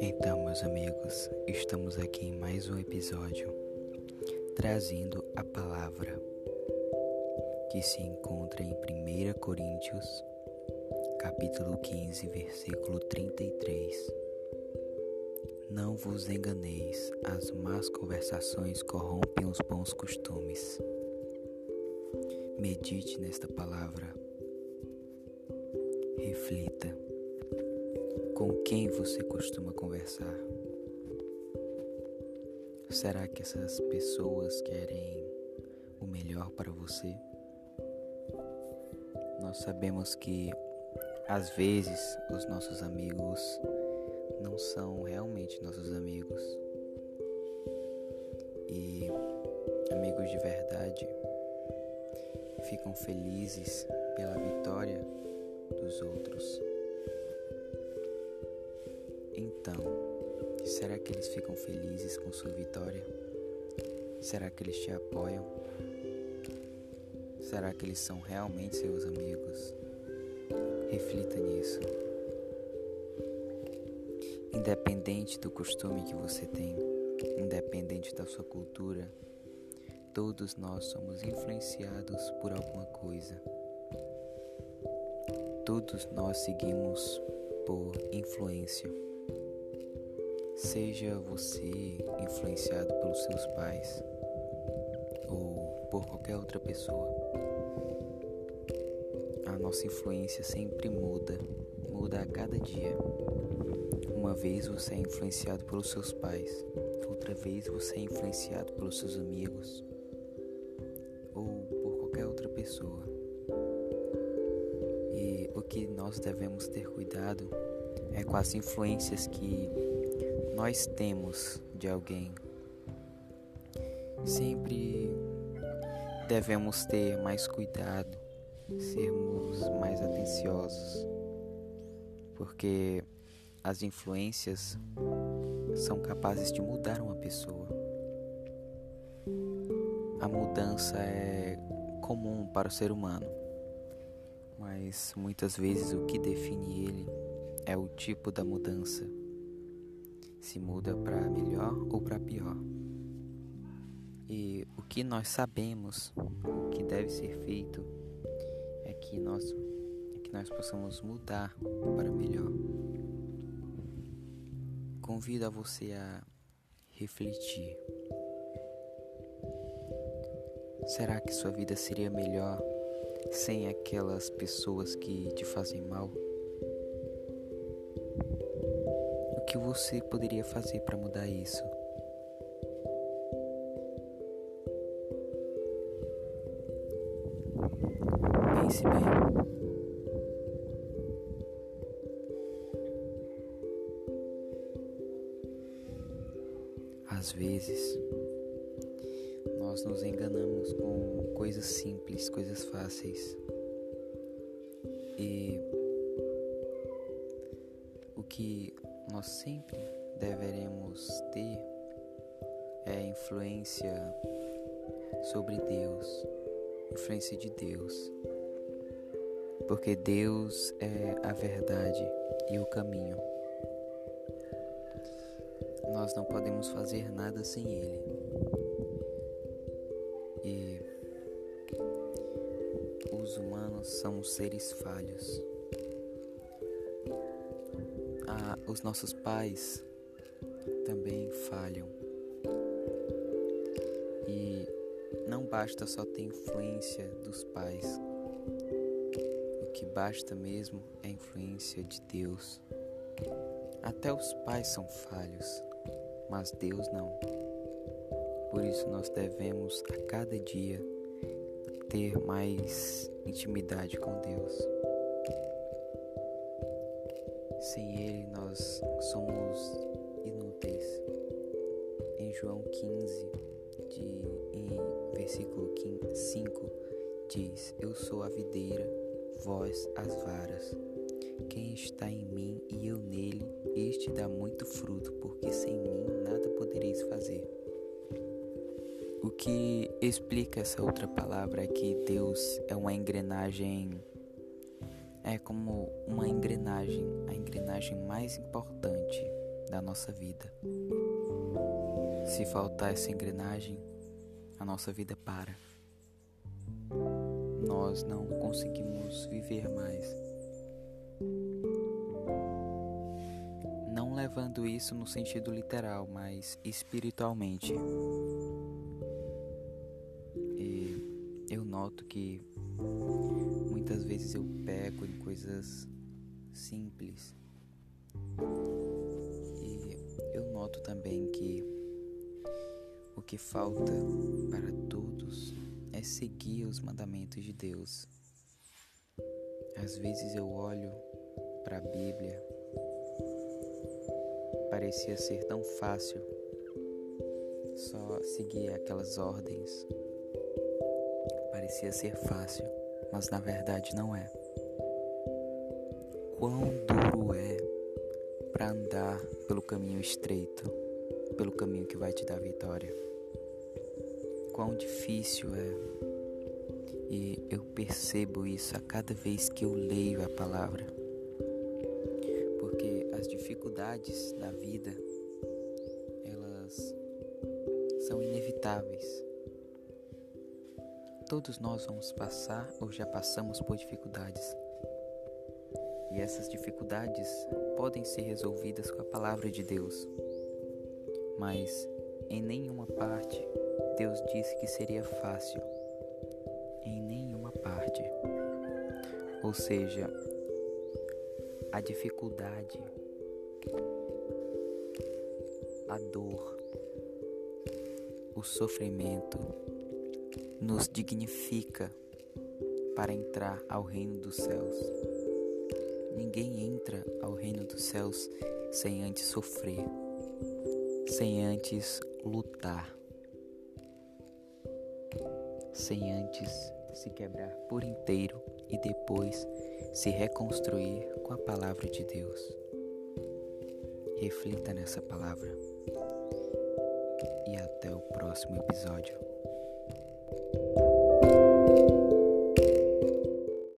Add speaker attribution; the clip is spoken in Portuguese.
Speaker 1: Então, meus amigos, estamos aqui em mais um episódio trazendo a palavra que se encontra em 1 Coríntios, capítulo 15, versículo 33. Não vos enganeis, as más conversações corrompem os bons costumes. Medite nesta palavra. Reflita. Com quem você costuma conversar? Será que essas pessoas querem o melhor para você? Nós sabemos que às vezes os nossos amigos não são realmente nossos amigos. E amigos de verdade ficam felizes pela vitória dos outros. Então, será que eles ficam felizes com sua vitória? Será que eles te apoiam? Será que eles são realmente seus amigos? Reflita nisso. Independente do costume que você tem, independente da sua cultura, todos nós somos influenciados por alguma coisa. Todos nós seguimos por influência. Seja você influenciado pelos seus pais ou por qualquer outra pessoa a nossa influência sempre muda, muda a cada dia. Uma vez você é influenciado pelos seus pais, outra vez você é influenciado pelos seus amigos ou por qualquer outra pessoa. O que nós devemos ter cuidado é com as influências que nós temos de alguém. Sempre devemos ter mais cuidado sermos mais atenciosos, porque as influências são capazes de mudar uma pessoa. A mudança é comum para o ser humano, mas muitas vezes o que define ele é o tipo da mudança. Se muda para melhor ou para pior. E o que nós sabemos, o que deve ser feito, que nós, é que nós possamos mudar para melhor. Convido a você a refletir. Será que sua vida seria melhor sem aquelas pessoas que te fazem mal? O que você poderia fazer para mudar isso? Pense bem. Às vezes, nós nos enganamos com coisas simples, coisas fáceis. E o que nós sempre deveremos ter é influência sobre Deus, influência de Deus porque Deus é a verdade e o caminho. Nós não podemos fazer nada sem Ele. Humanos são seres falhos. Ah, os nossos pais também falham. E não basta só ter influência dos pais que basta mesmo é a influência de Deus. Até os pais são falhos, mas Deus não. Por isso nós devemos a cada dia ter mais intimidade com Deus. Sem Ele nós somos inúteis. Em João 15, de, em versículo 5, diz: Eu sou a videira vós as varas. Quem está em mim e eu nele, este dá muito fruto, porque sem mim nada podereis fazer. O que explica essa outra palavra que Deus é uma engrenagem é como uma engrenagem, a engrenagem mais importante da nossa vida. Se faltar essa engrenagem, a nossa vida para. Nós não conseguimos viver mais. Não levando isso no sentido literal, mas espiritualmente. Eu noto que muitas vezes eu peco em coisas simples. E eu noto também que o que falta para todos é seguir os mandamentos de Deus. Às vezes eu olho para a Bíblia, parecia ser tão fácil só seguir aquelas ordens. Parecia ser fácil, mas na verdade não é. Quão duro é para andar pelo caminho estreito, pelo caminho que vai te dar vitória quão difícil é. E eu percebo isso a cada vez que eu leio a palavra. Porque as dificuldades da vida, elas são inevitáveis. Todos nós vamos passar ou já passamos por dificuldades. E essas dificuldades podem ser resolvidas com a palavra de Deus. Mas em nenhuma parte Deus disse que seria fácil em nenhuma parte. Ou seja, a dificuldade, a dor, o sofrimento nos dignifica para entrar ao reino dos céus. Ninguém entra ao reino dos céus sem antes sofrer, sem antes lutar sem antes se quebrar por inteiro e depois se reconstruir com a palavra de Deus. Reflita nessa palavra e até o próximo episódio.